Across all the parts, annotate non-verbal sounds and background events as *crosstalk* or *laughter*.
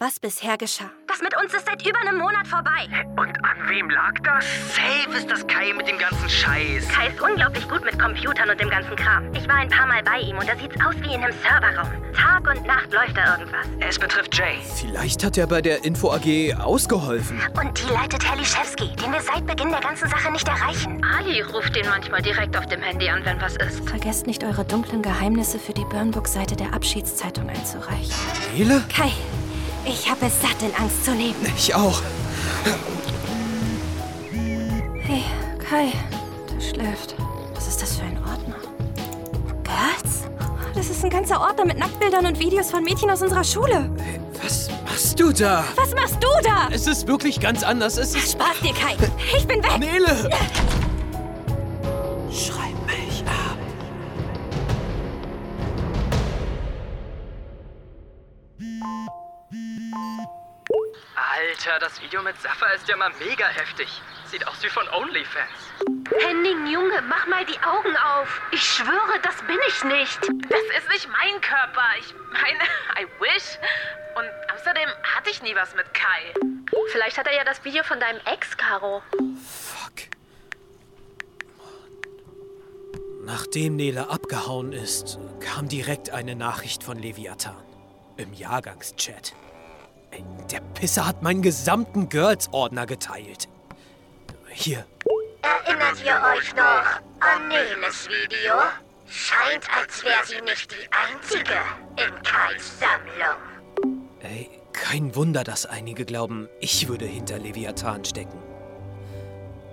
was bisher geschah. Das mit uns ist seit über einem Monat vorbei. Und an wem lag das? Safe ist das Kai mit dem ganzen Scheiß. Kai ist unglaublich gut mit Computern und dem ganzen Kram. Ich war ein paar Mal bei ihm und da sieht's aus wie in einem Serverraum. Tag und Nacht läuft da irgendwas. Es betrifft Jay. Vielleicht hat er bei der Info AG ausgeholfen. Und die leitet Herr Liszewski, den wir seit Beginn der ganzen Sache nicht erreichen. Ali ruft ihn manchmal direkt auf dem Handy an, wenn was ist. Vergesst nicht, eure dunklen Geheimnisse für die Burnbook-Seite der Abschiedszeitung einzureichen. Nele? Kai, ich habe es satt, in Angst zu leben. Ich auch. Hey, Kai, der schläft. Was ist das für ein Ordner? Girls? Das ist ein ganzer Ordner mit Nacktbildern und Videos von Mädchen aus unserer Schule. Was machst du da? Was machst du da? Es ist wirklich ganz anders. Es ist. Spaß dir, Kai. Ich bin weg. Nele! Alter, das Video mit Safa ist ja mal mega heftig. Sieht aus wie von OnlyFans. Henning, Junge, mach mal die Augen auf. Ich schwöre, das bin ich nicht. Das ist nicht mein Körper. Ich meine, *laughs* I wish. Und außerdem hatte ich nie was mit Kai. Vielleicht hat er ja das Video von deinem Ex, Caro. Fuck. Nachdem Nele abgehauen ist, kam direkt eine Nachricht von Leviathan. Im Jahrgangschat. Der Pisser hat meinen gesamten Girls-Ordner geteilt. Hier. Erinnert ihr euch noch an Neles Video? Scheint, als wäre sie nicht die einzige in Kais Sammlung. Ey, kein Wunder, dass einige glauben, ich würde hinter Leviathan stecken.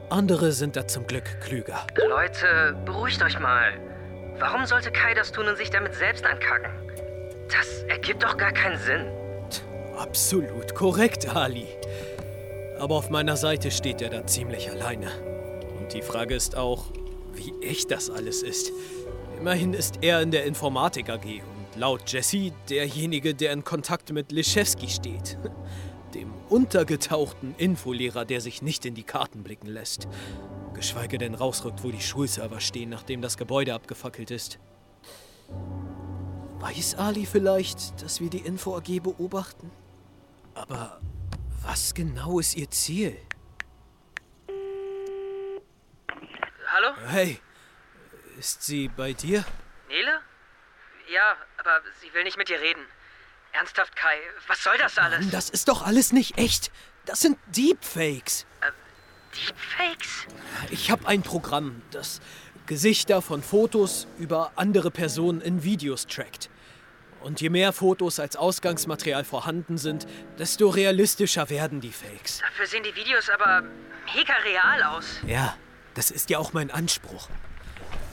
Andere sind da zum Glück klüger. Leute, beruhigt euch mal. Warum sollte Kai das tun und sich damit selbst ankacken? Das ergibt doch gar keinen Sinn. Absolut korrekt, Ali. Aber auf meiner Seite steht er da ziemlich alleine. Und die Frage ist auch, wie echt das alles ist. Immerhin ist er in der Informatik AG und laut Jesse derjenige, der in Kontakt mit Liszewski steht. *laughs* Dem untergetauchten Infolehrer, der sich nicht in die Karten blicken lässt. Geschweige denn rausrückt, wo die Schulserver stehen, nachdem das Gebäude abgefackelt ist. Weiß Ali vielleicht, dass wir die Info AG beobachten? Aber was genau ist ihr Ziel? Hallo? Hey, ist sie bei dir? Nele? Ja, aber sie will nicht mit dir reden. Ernsthaft, Kai, was soll das alles? Mann, das ist doch alles nicht echt. Das sind Deepfakes. Deepfakes? Ich habe ein Programm, das Gesichter von Fotos über andere Personen in Videos trackt. Und je mehr Fotos als Ausgangsmaterial vorhanden sind, desto realistischer werden die Fakes. Dafür sehen die Videos aber mega real aus. Ja, das ist ja auch mein Anspruch.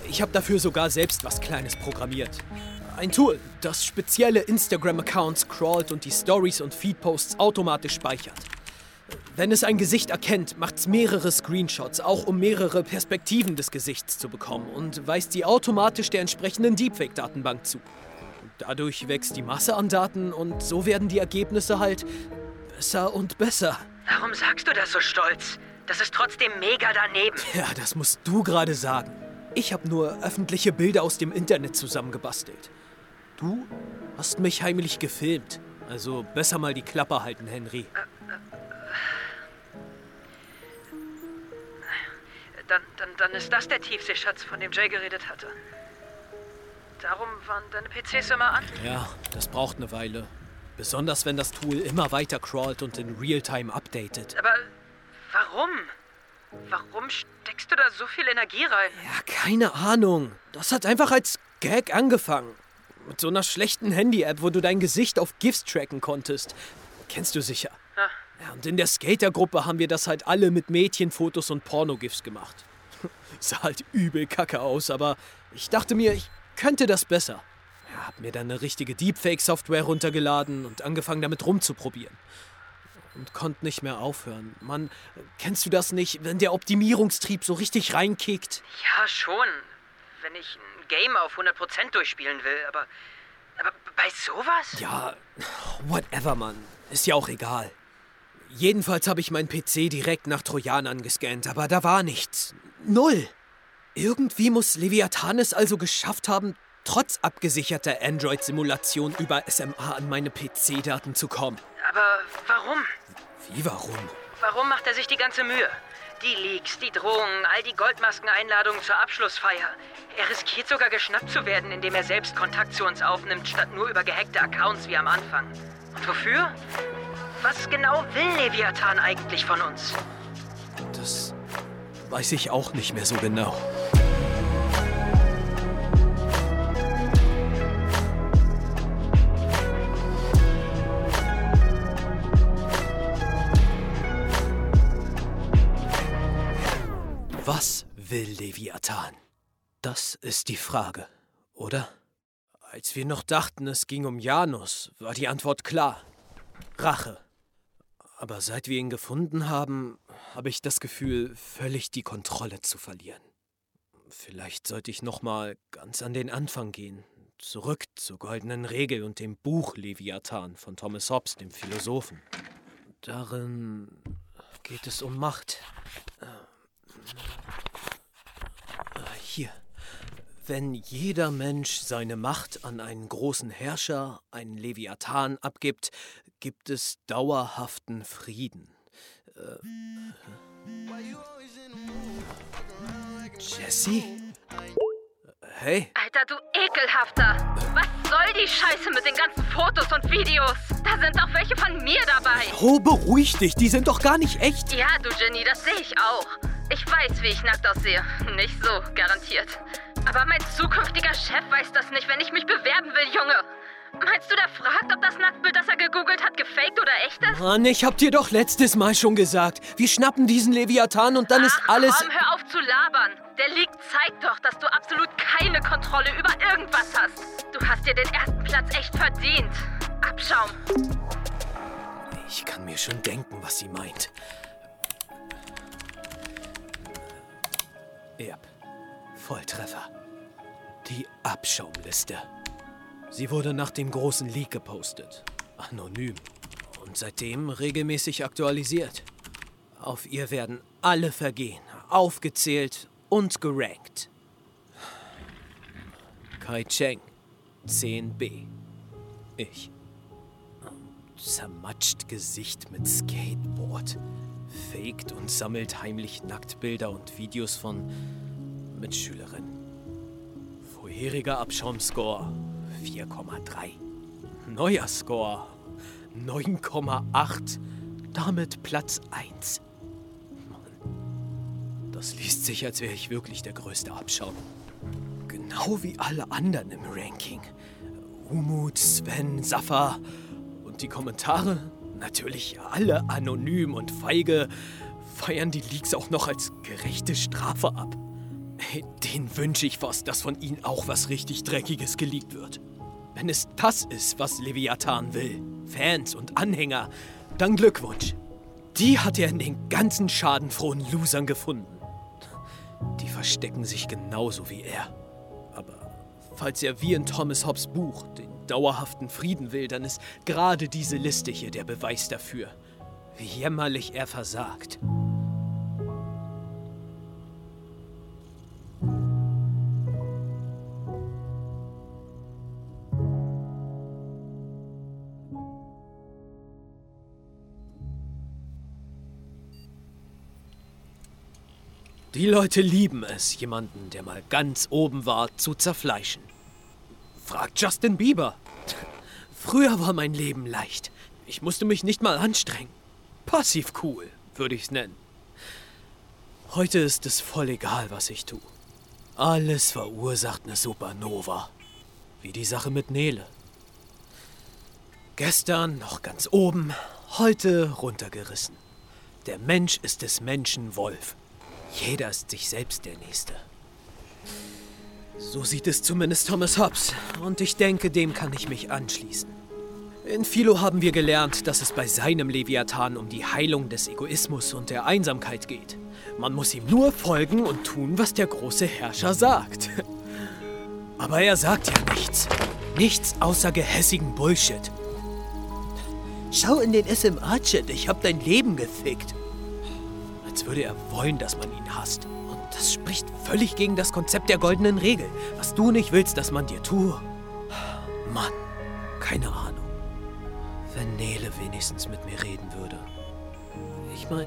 Ich habe dafür sogar selbst was Kleines programmiert. Ein Tool, das spezielle Instagram-Accounts crawlt und die Stories und Feedposts automatisch speichert. Wenn es ein Gesicht erkennt, macht es mehrere Screenshots, auch um mehrere Perspektiven des Gesichts zu bekommen und weist die automatisch der entsprechenden Deepfake-Datenbank zu. Dadurch wächst die Masse an Daten und so werden die Ergebnisse halt besser und besser. Warum sagst du das so stolz? Das ist trotzdem mega daneben. Ja, das musst du gerade sagen. Ich habe nur öffentliche Bilder aus dem Internet zusammengebastelt. Du hast mich heimlich gefilmt. Also besser mal die Klappe halten, Henry. Dann, dann, dann ist das der Tiefseeschatz, von dem Jay geredet hatte. Darum waren deine PCs immer an? Ja, das braucht eine Weile. Besonders wenn das Tool immer weiter crawlt und in Realtime updatet. Aber warum? Warum steckst du da so viel Energie rein? Ja, keine Ahnung. Das hat einfach als Gag angefangen. Mit so einer schlechten Handy-App, wo du dein Gesicht auf GIFs tracken konntest. Kennst du sicher. Ja. Ja, und in der Skatergruppe haben wir das halt alle mit Mädchenfotos und Pornogifs gemacht. *laughs* Sah halt übel kacke aus, aber ich dachte mir, ich könnte das besser. Hab mir dann eine richtige Deepfake-Software runtergeladen und angefangen damit rumzuprobieren. Und konnte nicht mehr aufhören. Mann, kennst du das nicht, wenn der Optimierungstrieb so richtig reinkickt? Ja, schon. Wenn ich ein Game auf 100% durchspielen will, aber. Aber bei sowas? Ja, whatever, Mann. Ist ja auch egal. Jedenfalls habe ich meinen PC direkt nach Trojanern gescannt, aber da war nichts. Null. Irgendwie muss Leviathan es also geschafft haben, trotz abgesicherter Android-Simulation über SMA an meine PC-Daten zu kommen. Aber warum? Wie warum? Warum macht er sich die ganze Mühe? Die Leaks, die Drohungen, all die Goldmasken-Einladungen zur Abschlussfeier. Er riskiert sogar geschnappt zu werden, indem er selbst Kontakt zu uns aufnimmt, statt nur über gehackte Accounts wie am Anfang. Und wofür? Was genau will Leviathan eigentlich von uns? Das weiß ich auch nicht mehr so genau. Was will Leviathan? Das ist die Frage, oder? Als wir noch dachten, es ging um Janus, war die Antwort klar. Rache. Aber seit wir ihn gefunden haben, habe ich das Gefühl, völlig die Kontrolle zu verlieren. Vielleicht sollte ich noch mal ganz an den Anfang gehen, zurück zur goldenen Regel und dem Buch Leviathan von Thomas Hobbes, dem Philosophen. Darin geht es um Macht. Äh, Hier. Wenn jeder Mensch seine Macht an einen großen Herrscher, einen Leviathan, abgibt, gibt es dauerhaften Frieden. Äh, Jesse? Hey, Alter, du ekelhafter! Was soll die Scheiße mit den ganzen Fotos und Videos? Da sind auch welche von mir dabei. oh, beruhig dich, die sind doch gar nicht echt. Ja, du Jenny, das sehe ich auch. Ich weiß, wie ich nackt aussehe. Nicht so, garantiert. Aber mein zukünftiger Chef weiß das nicht, wenn ich mich bewerben will, Junge. Meinst du, der fragt, ob das Nacktbild, das er gegoogelt hat, gefaked oder echt ist? Mann, ich hab dir doch letztes Mal schon gesagt. Wir schnappen diesen Leviathan und dann ist Ach, alles. Komm, hör auf zu labern. Der Leak zeigt doch, dass du absolut keine Kontrolle über irgendwas hast. Du hast dir den ersten Platz echt verdient. Abschaum. Ich kann mir schon denken, was sie meint. Erb. Volltreffer. Die Abschaumliste. Sie wurde nach dem großen Leak gepostet. Anonym. Und seitdem regelmäßig aktualisiert. Auf ihr werden alle Vergehen aufgezählt und gerankt. Kai Cheng, 10b. Ich. Zermatscht Gesicht mit Skateboard. Faked und sammelt heimlich Nacktbilder und Videos von Mitschülerinnen. Vorheriger Abschaumscore 4,3. Neuer Score 9,8. Damit Platz 1. Mann, das liest sich, als wäre ich wirklich der größte Abschaum. Genau wie alle anderen im Ranking. Umut, Sven, Safa und die Kommentare, natürlich alle anonym und feige, feiern die Leaks auch noch als gerechte Strafe ab. Den wünsche ich fast, dass von ihnen auch was richtig Dreckiges geleakt wird. Wenn es das ist, was Leviathan will, Fans und Anhänger, dann Glückwunsch. Die hat er in den ganzen schadenfrohen Losern gefunden. Die verstecken sich genauso wie er. Aber falls er wie in Thomas Hobbes Buch den dauerhaften Frieden will, dann ist gerade diese Liste hier der Beweis dafür, wie jämmerlich er versagt. Die Leute lieben es, jemanden, der mal ganz oben war, zu zerfleischen. Fragt Justin Bieber. *laughs* Früher war mein Leben leicht. Ich musste mich nicht mal anstrengen. Passiv cool, würde ich's nennen. Heute ist es voll egal, was ich tue. Alles verursacht eine Supernova. Wie die Sache mit Nele. Gestern noch ganz oben, heute runtergerissen. Der Mensch ist des Menschen Wolf. Jeder ist sich selbst der Nächste. So sieht es zumindest Thomas Hobbes. Und ich denke, dem kann ich mich anschließen. In Philo haben wir gelernt, dass es bei seinem Leviathan um die Heilung des Egoismus und der Einsamkeit geht. Man muss ihm nur folgen und tun, was der große Herrscher sagt. *laughs* Aber er sagt ja nichts. Nichts außer gehässigen Bullshit. Schau in den SMA-Chat, ich hab dein Leben gefickt. Als würde er wollen, dass man ihn hasst. Und das spricht völlig gegen das Konzept der goldenen Regel. Was du nicht willst, dass man dir tue. Mann, keine Ahnung. Wenn Nele wenigstens mit mir reden würde. Ich meine,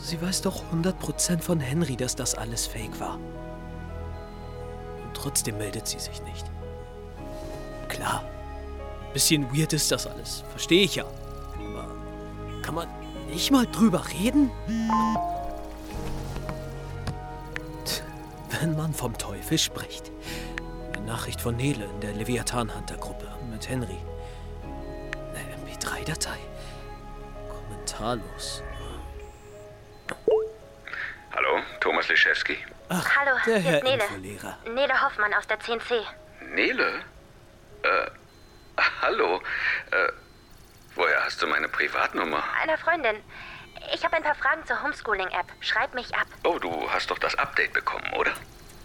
sie weiß doch 100% von Henry, dass das alles fake war. Und trotzdem meldet sie sich nicht. Klar, bisschen weird ist das alles, verstehe ich ja. Aber kann man nicht mal drüber reden? Tch, Wenn man vom Teufel spricht. Eine Nachricht von Nele in der Leviathan-Hunter-Gruppe mit Henry. Eine MP3-Datei. Kommentarlos. Hallo, Thomas Liszewski. Ach, Hallo, der hier Herr ist Nele. Infolehrer. Nele Hoffmann aus der 10C. Nele? Äh, hallo. Äh, woher hast du meine Privatnummer? Einer Freundin. Ich habe ein paar Fragen zur Homeschooling-App. Schreib mich ab. Oh, du hast doch das Update bekommen, oder?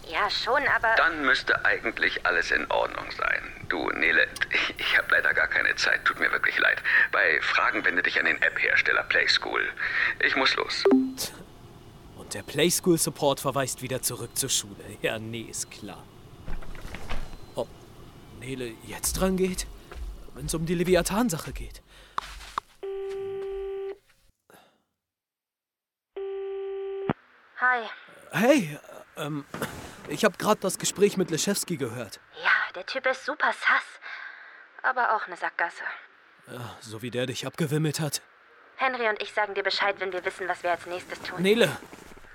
Ja, schon, aber... Dann müsste eigentlich alles in Ordnung sein. Du, Nele, ich, ich habe leider gar keine Zeit. Tut mir wirklich leid. Bei Fragen wende dich an den App-Hersteller Playschool. Ich muss los. Und der Playschool Support verweist wieder zurück zur Schule. Ja, nee, ist klar. Ob Nele jetzt dran geht? Wenn es um die Leviathan-Sache geht. Hey, äh, ähm, ich habe gerade das Gespräch mit Leschewski gehört. Ja, der Typ ist super sass. Aber auch eine Sackgasse. Ja, so wie der dich abgewimmelt hat. Henry und ich sagen dir Bescheid, wenn wir wissen, was wir als nächstes tun. Nele,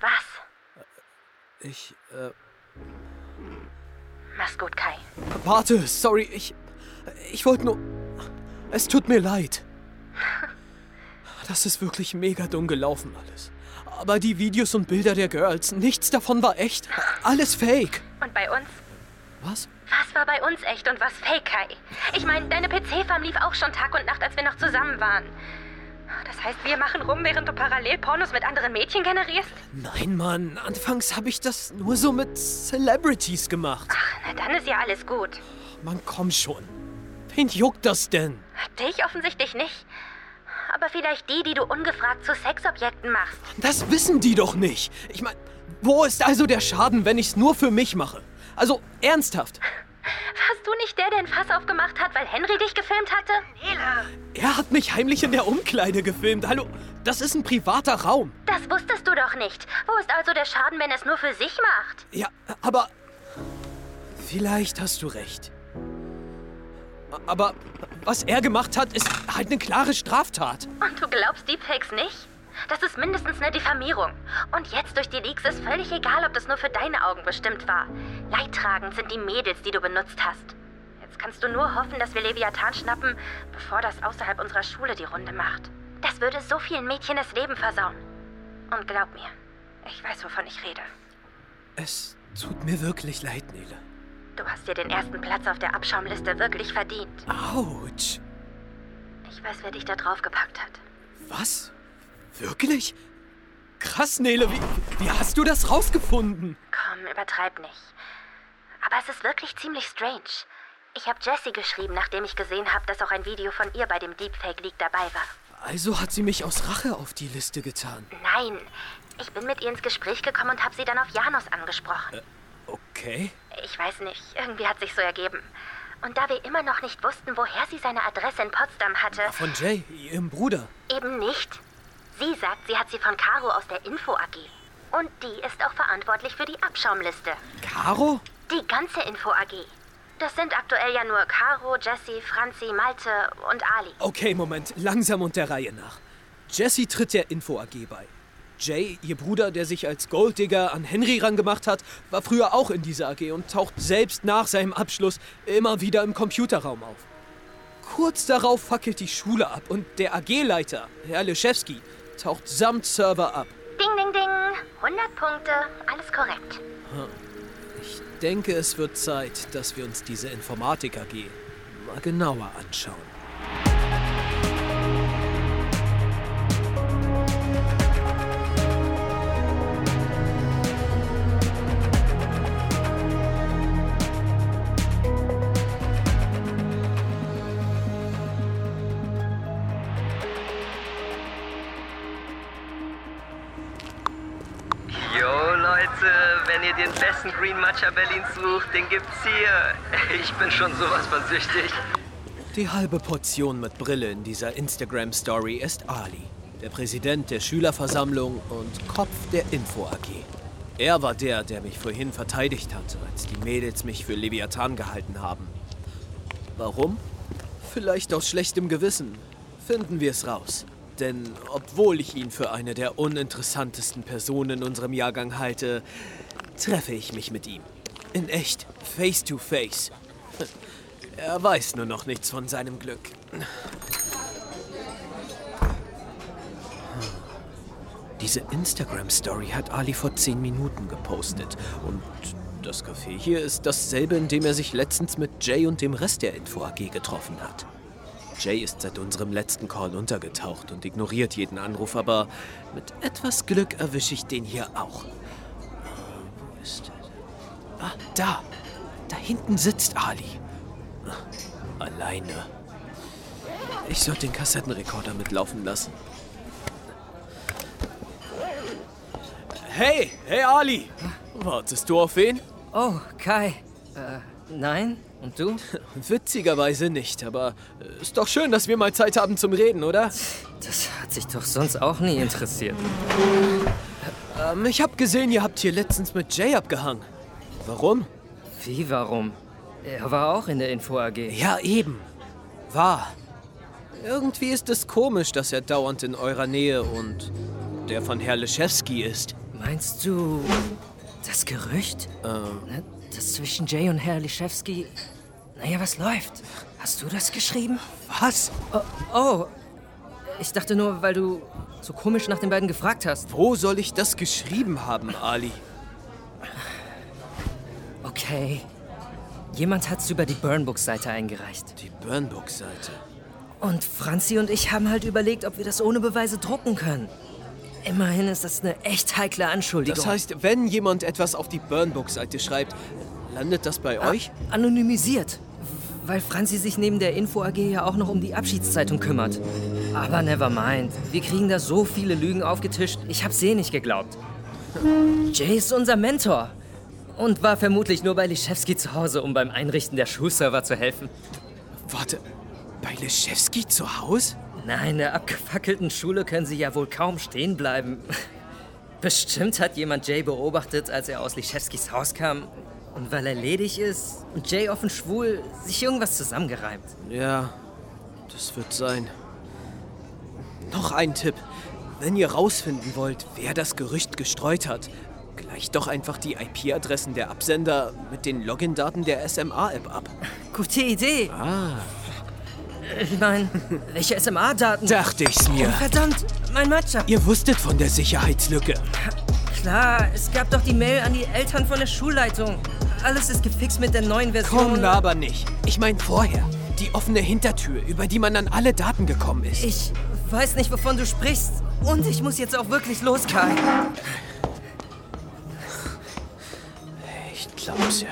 Was? ich, äh, Mach's gut, Kai. warte, sorry, ich, ich wollte nur, es tut mir leid. *laughs* Das ist wirklich mega dumm gelaufen alles. Aber die Videos und Bilder der Girls, nichts davon war echt. Alles fake. Und bei uns? Was? Was war bei uns echt und was fake, Kai? Ich meine, deine PC-Farm lief auch schon Tag und Nacht, als wir noch zusammen waren. Das heißt, wir machen rum, während du parallel Pornos mit anderen Mädchen generierst? Nein, Mann. Anfangs habe ich das nur so mit Celebrities gemacht. Ach, na dann ist ja alles gut. Mann, komm schon. Wen juckt das denn? Dich offensichtlich nicht. Aber vielleicht die, die du ungefragt zu Sexobjekten machst. Das wissen die doch nicht. Ich meine, wo ist also der Schaden, wenn ich es nur für mich mache? Also, ernsthaft. Warst du nicht der, der ein Fass aufgemacht hat, weil Henry dich gefilmt hatte? Er hat mich heimlich in der Umkleide gefilmt. Hallo, das ist ein privater Raum. Das wusstest du doch nicht. Wo ist also der Schaden, wenn er es nur für sich macht? Ja, aber. Vielleicht hast du recht. Aber was er gemacht hat, ist halt eine klare Straftat. Und du glaubst Deepfakes nicht? Das ist mindestens eine Diffamierung. Und jetzt durch die Leaks ist völlig egal, ob das nur für deine Augen bestimmt war. Leidtragend sind die Mädels, die du benutzt hast. Jetzt kannst du nur hoffen, dass wir Leviathan schnappen, bevor das außerhalb unserer Schule die Runde macht. Das würde so vielen Mädchen das Leben versauen. Und glaub mir, ich weiß, wovon ich rede. Es tut mir wirklich leid, Nele. Du hast dir den ersten Platz auf der Abschaumliste wirklich verdient. Autsch. Ich weiß, wer dich da draufgepackt hat. Was? Wirklich? Krass, Nele, wie, wie hast du das rausgefunden? Komm, übertreib nicht. Aber es ist wirklich ziemlich strange. Ich habe Jessie geschrieben, nachdem ich gesehen habe, dass auch ein Video von ihr bei dem Deepfake-Leak dabei war. Also hat sie mich aus Rache auf die Liste getan. Nein, ich bin mit ihr ins Gespräch gekommen und habe sie dann auf Janus angesprochen. Okay. Ich weiß nicht, irgendwie hat sich so ergeben. Und da wir immer noch nicht wussten, woher sie seine Adresse in Potsdam hatte, Von Jay, ihrem Bruder. eben nicht. Sie sagt, sie hat sie von Caro aus der Info AG. Und die ist auch verantwortlich für die Abschaumliste. Caro? Die ganze Info AG. Das sind aktuell ja nur Caro, Jessie, Franzi, Malte und Ali. Okay, Moment, langsam und der Reihe nach. Jessie tritt der Info AG bei. Jay, ihr Bruder, der sich als Golddigger an Henry rangemacht hat, war früher auch in dieser AG und taucht selbst nach seinem Abschluss immer wieder im Computerraum auf. Kurz darauf fackelt die Schule ab und der AG-Leiter, Herr Leschewski, taucht samt Server ab. Ding, ding, ding. 100 Punkte. Alles korrekt. Ich denke, es wird Zeit, dass wir uns diese Informatik AG mal genauer anschauen. Wenn ihr den besten Green Matcha Berlins sucht, den gibt's hier. *laughs* Ich bin schon sowas von süchtig. Die halbe Portion mit Brille in dieser Instagram-Story ist Ali, der Präsident der Schülerversammlung und Kopf der Info AG. Er war der, der mich vorhin verteidigt hatte, als die Mädels mich für Leviathan gehalten haben. Warum? Vielleicht aus schlechtem Gewissen. Finden wir es raus. Denn obwohl ich ihn für eine der uninteressantesten Personen in unserem Jahrgang halte, treffe ich mich mit ihm. In echt, face to face. *laughs* Er weiß nur noch nichts von seinem Glück. Diese Instagram-Story hat Ali vor zehn Minuten gepostet. Und das Café hier ist dasselbe, in dem er sich letztens mit Jay und dem Rest der Info AG getroffen hat. Jay ist seit unserem letzten Call untergetaucht und ignoriert jeden Anruf, aber mit etwas Glück erwische ich den hier auch. Ist? Ah, da! Da hinten sitzt Ali. Alleine. Ich sollte den Kassettenrekorder mitlaufen lassen. Hey, hey Ali! Wartest du auf wen? Oh, Kai. Äh, nein? Und du? *laughs* Witzigerweise nicht, aber äh, ist doch schön, dass wir mal Zeit haben zum Reden, oder? Das hat sich doch sonst auch nie interessiert. Ähm, ich hab gesehen, ihr habt hier letztens mit Jay abgehangen. Warum? Wie, warum? Er war auch in der Info AG. Ja, eben. War. Irgendwie ist es komisch, dass er dauernd in eurer Nähe und der von Herr Leschewski ist. Meinst du das Gerücht? Ähm, Das zwischen Jay und Herr Liszewski. Naja, was läuft? Hast du das geschrieben? was? Oh, oh. Ich dachte nur, weil du so komisch nach den beiden gefragt hast. Wo soll ich das geschrieben haben, Ali? Okay. Jemand hat's über die Burnbook-Seite eingereicht. Die Burnbook-Seite. Und Franzi und ich haben halt überlegt, ob wir das ohne Beweise drucken können. Immerhin ist das eine echt heikle Anschuldigung. Das heißt, wenn jemand etwas auf die Burnbook-Seite schreibt, landet das bei euch? Anonymisiert. Weil Franzi sich neben der Info AG ja auch noch um die Abschiedszeitung kümmert. Aber never mind. Wir kriegen da so viele Lügen aufgetischt, ich hab's eh nicht geglaubt. Jay ist unser Mentor. Und war vermutlich nur bei Liszewski zu Hause, um beim Einrichten der Schulserver zu helfen. Warte, bei Leschewski zu Hause? Nein, in der abgefackelten Schule können sie ja wohl kaum stehen bleiben. Bestimmt hat jemand Jay beobachtet, als er aus Liszewskis Haus kam. Und weil er ledig ist und Jay offen schwul, sich irgendwas zusammengereimt. Ja, das wird sein. Noch ein Tipp. Wenn ihr rausfinden wollt, wer das Gerücht gestreut hat, gleicht doch einfach die IP-Adressen der Absender mit den Login-Daten der SMA-App ab. Gute Idee. Ah. Ich meine, welche SMA-Daten? Dachte ich's mir. Verdammt, mein Matcha. Ihr wusstet von der Sicherheitslücke. Klar, es gab doch die Mail an die Eltern von der Schulleitung. Alles ist gefixt mit der neuen Version. Komm, aber nicht. Ich mein vorher. Die offene Hintertür, über die man an alle Daten gekommen ist. Ich weiß nicht, wovon du sprichst. Und ich muss jetzt auch wirklich los, Kai. Ich glaub's ja.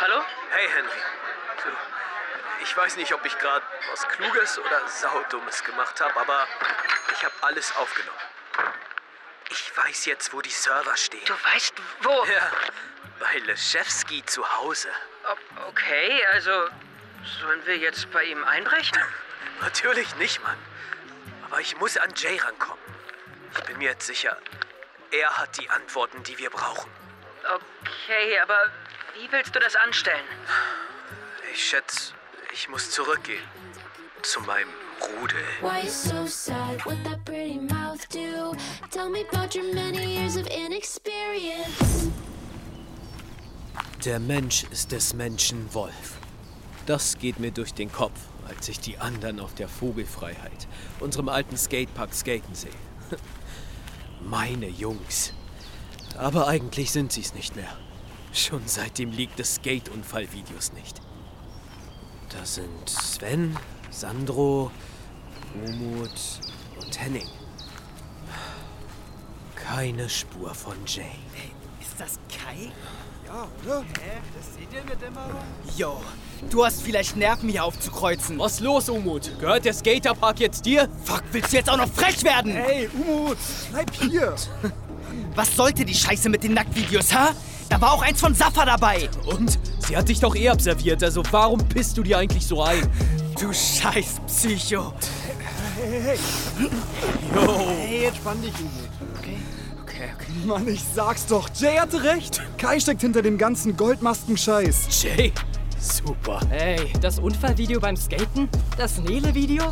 Hallo? Hey, Henry. Du, ich weiß nicht, ob ich gerade was Kluges oder Saudummes gemacht habe, aber ich habe alles aufgenommen. Ich weiß jetzt, wo die Server stehen. Du weißt wo? Ja, bei Leschewski zu Hause. O- Okay, also sollen wir jetzt bei ihm einbrechen? *laughs* Natürlich nicht, Mann. Aber ich muss an Jay rankommen. Ich bin mir jetzt sicher, er hat die Antworten, die wir brauchen. Okay, aber wie willst du das anstellen? Ich schätze, ich muss zurückgehen. Zu meinem Rudel. Why you so sad? What that pretty mouth do? Tell me about your many years of inexperience. Der Mensch ist des Menschen Wolf. Das geht mir durch den Kopf, als ich die anderen auf der Vogelfreiheit, unserem alten Skatepark, skaten sehe. *laughs* Meine Jungs. Aber eigentlich sind sie es nicht mehr. Schon seitdem liegt des Skate-Unfallvideos nicht. Da sind Sven, Sandro, Umut und Henning. Keine Spur von Jay. Ist das Kai? Ja, oder? Hä? Das seht ihr in der Dämmerung? Jo, du hast vielleicht Nerven hier aufzukreuzen. Was los, Umut? Gehört der Skaterpark jetzt dir? Fuck, willst du jetzt auch noch frech werden? Hey, Umut, bleib hier. *laughs* Was sollte die Scheiße mit den Nacktvideos, ha? Da war auch eins von Safa dabei. Und? Sie hat dich doch eh observiert, also warum pisst du dir eigentlich so ein? Du scheiß Psycho. Hey, hey, hey. Yo. Hey, entspann dich, Umut. Mann, ich sag's doch. Jay hatte recht. Kai steckt hinter dem ganzen Goldmasken-Scheiß. Jay? Super. Hey, das Unfallvideo beim Skaten? Das Nele-Video?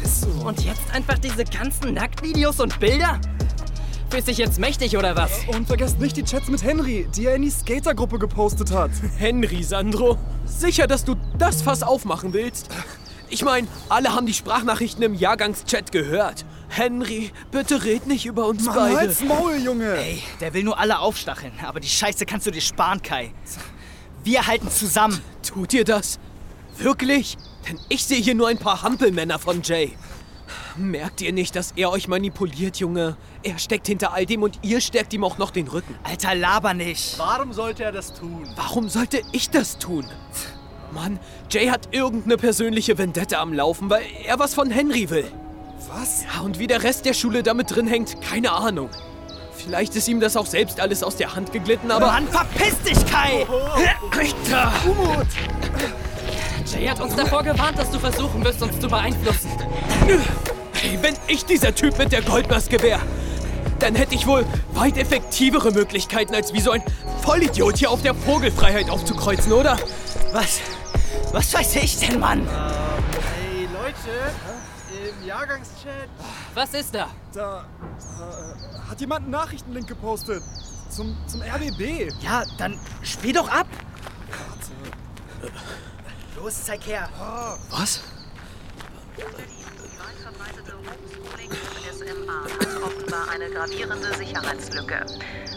Und jetzt einfach diese ganzen Nacktvideos und Bilder? Fühlst dich jetzt mächtig oder was? Und vergesst nicht die Chats mit Henry, die er in die Skatergruppe gepostet hat. *laughs* Henry, Sandro? Sicher, dass du das Fass aufmachen willst? Ich meine, alle haben die Sprachnachrichten im Jahrgangschat gehört. Henry, bitte red nicht über uns Mann, beide. halt's Maul, Junge. Ey, der will nur alle aufstacheln, aber die Scheiße kannst du dir sparen, Kai. Wir halten zusammen. Tut ihr das? Wirklich? Denn ich sehe hier nur ein paar Hampelmänner von Jay. Merkt ihr nicht, dass er euch manipuliert, Junge? Er steckt hinter all dem und ihr stärkt ihm auch noch den Rücken. Alter, laber nicht. Warum sollte er das tun? Warum sollte ich das tun? Mann, Jay hat irgendeine persönliche Vendetta am Laufen, weil er was von Henry will. Was? Ja, und wie der Rest der Schule damit drin hängt, keine Ahnung. Vielleicht ist ihm das auch selbst alles aus der Hand geglitten, aber... Mann, verpiss dich, Kai! Alter! Umut! Jay hat uns davor gewarnt, dass du versuchen wirst, uns zu beeinflussen. Hey, wenn ich dieser Typ mit der Goldmaske wäre, dann hätte ich wohl weit effektivere Möglichkeiten, als wie so ein Vollidiot hier auf der Vogelfreiheit aufzukreuzen, oder? Was? Was weiß ich denn, Mann? Hey, Leute. Im Jahrgangschat. Was ist da? Da, äh, hat jemand einen Nachrichtenlink gepostet. Zum, zum RBB. Ja, dann spiel doch ab. Los, zeig her. Was? SMA hat offenbar eine gravierende Sicherheitslücke.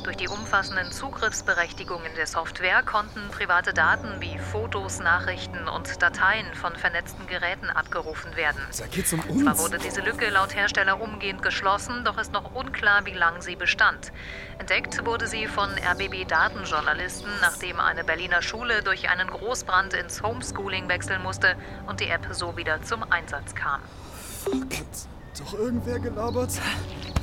Durch die umfassenden Zugriffsberechtigungen der Software konnten private Daten wie Fotos, Nachrichten und Dateien von vernetzten Geräten abgerufen werden. Da geht's um Zwar uns. wurde diese Lücke laut Hersteller umgehend geschlossen, doch ist noch unklar, wie lange sie bestand. Entdeckt wurde sie von RBB-Datenjournalisten, nachdem eine Berliner Schule durch einen Großbrand ins Homeschooling wechseln musste und die App so wieder zum Einsatz kam. Doch irgendwer gelabert?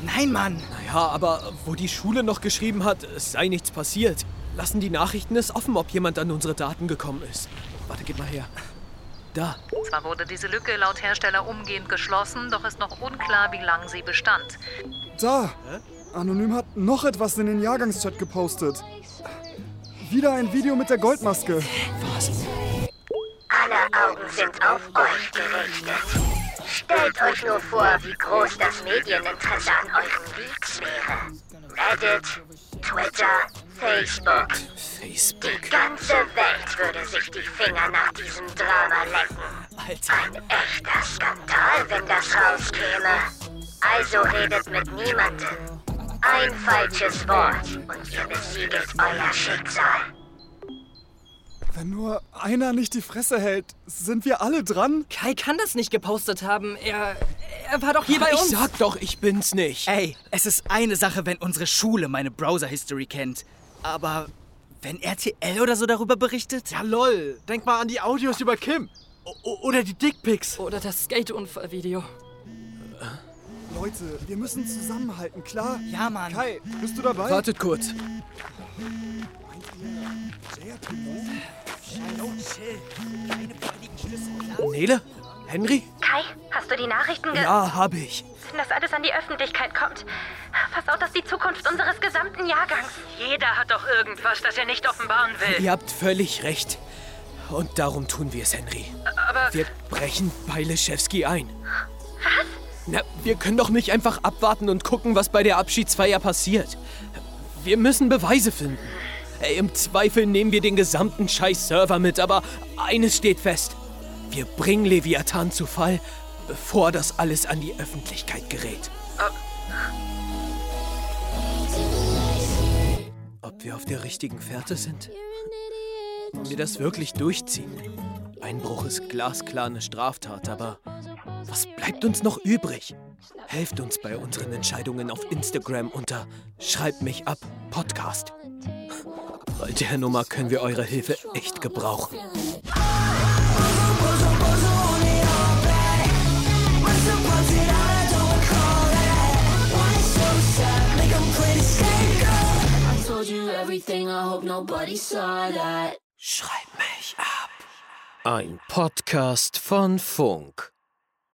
Nein, Mann. Naja, aber wo die Schule noch geschrieben hat, es sei nichts passiert, lassen die Nachrichten es offen, ob jemand an unsere Daten gekommen ist. Warte, gib mal her. Da. Zwar wurde diese Lücke laut Hersteller umgehend geschlossen, doch ist noch unklar, wie lange sie bestand. Da. Anonym hat noch etwas in den Jahrgangschat gepostet. Wieder ein Video mit der Goldmaske. Alle Augen sind auf euch gerichtet. Stellt euch nur vor, wie groß das Medieninteresse an euren Leaks wäre. Reddit, Twitter, Facebook. Facebook. Die ganze Welt würde sich die Finger nach diesem Drama lecken. Ein echter Skandal, wenn das rauskäme. Also redet mit niemandem. Ein falsches Wort und ihr besiegelt euer Schicksal. Wenn nur einer nicht die Fresse hält, sind wir alle dran? Kai kann das nicht gepostet haben. Er, er war doch hier bei ich uns. sag doch, ich bin's nicht. Ey, es ist eine Sache, wenn unsere Schule meine Browser-History kennt. Aber wenn RTL oder so darüber berichtet? Ja, lol. Denk mal an die Audios über Kim. O oder die Dickpics. Oder das Skate-Unfallvideo. Leute, wir müssen zusammenhalten, klar? Ja, Mann. Kai, bist du dabei? Wartet kurz. Nele? Henry? Kai, hast du die Nachrichten ge... Ja, hab ich. Wenn das alles an die Öffentlichkeit kommt, versaut das die Zukunft unseres gesamten Jahrgangs. Jeder hat doch irgendwas, das er nicht offenbaren will. Ihr habt völlig recht. Und darum tun wir es, Henry. Aber Wir brechen bei Leschewski ein. Was? Na, wir können doch nicht einfach abwarten und gucken, was bei der Abschiedsfeier passiert. Wir müssen Beweise finden. Ey, Im Zweifel nehmen wir den gesamten Scheiß-Server mit, aber eines steht fest. Wir bringen Leviathan zu Fall, bevor das alles an die Öffentlichkeit gerät. Ob wir auf der richtigen Fährte sind? Wenn wir das wirklich durchziehen. Einbruch ist glasklar eine Straftat, aber was bleibt uns noch übrig? Helft uns bei unseren Entscheidungen auf Instagram unter Schreibt mich ab Podcast. Bei der Nummer können wir eure Hilfe echt gebrauchen. Schreib mich ab. Ein Podcast von Funk.